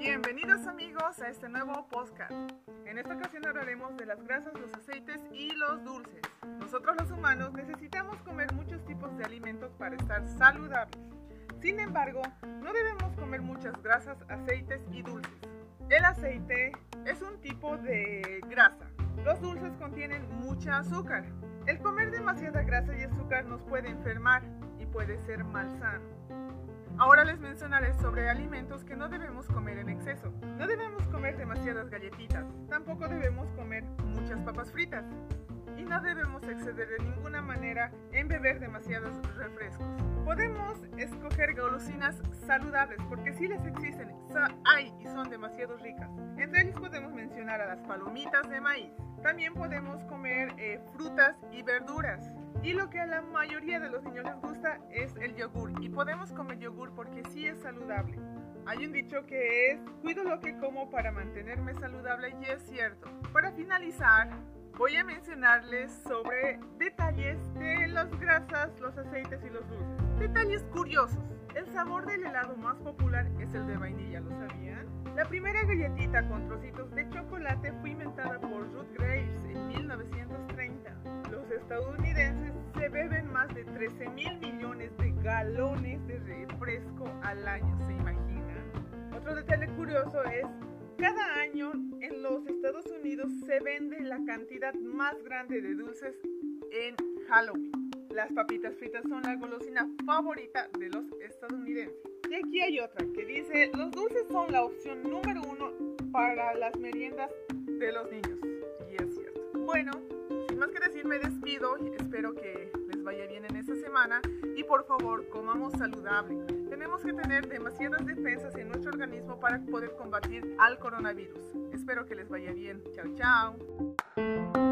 Bienvenidos amigos a este nuevo podcast. En esta ocasión hablaremos de las grasas, los aceites y los dulces. Nosotros los humanos necesitamos comer muchos tipos de alimentos para estar saludables. Sin embargo, no debemos comer muchas grasas, aceites y dulces. El aceite es un tipo de grasa. Los dulces contienen mucha azúcar. El comer demasiada grasa y azúcar nos puede enfermar y puede ser malsano. Ahora les mencionaré sobre alimentos que no debemos comer en exceso. No debemos comer demasiadas galletitas, tampoco debemos comer muchas papas fritas y no debemos exceder de ninguna manera en beber demasiados refrescos. Podemos escoger golosinas saludables porque si les existen, demasiado ricas. Entre ellas podemos mencionar a las palomitas de maíz. También podemos comer eh, frutas y verduras. Y lo que a la mayoría de los niños les gusta es el yogur. Y podemos comer yogur porque sí es saludable. Hay un dicho que es, cuido lo que como para mantenerme saludable y es cierto. Para finalizar, voy a mencionarles sobre detalles de las grasas, los aceites y los dulces. Detalles curiosos. El sabor del helado más popular es el de vainilla. La primera galletita con trocitos de chocolate fue inventada por Ruth Graves en 1930. Los estadounidenses se beben más de 13 mil millones de galones de refresco al año, ¿se imaginan? Otro detalle curioso es, cada año en los Estados Unidos se vende la cantidad más grande de dulces en Halloween. Las papitas fritas son la golosina favorita de los estadounidenses. Y aquí hay otra que dice, los dulces son la opción número uno para las meriendas de los niños. Y es cierto. Bueno, sin más que decir, me despido. Espero que les vaya bien en esta semana. Y por favor, comamos saludable. Tenemos que tener demasiadas defensas en nuestro organismo para poder combatir al coronavirus. Espero que les vaya bien. Chao, chao.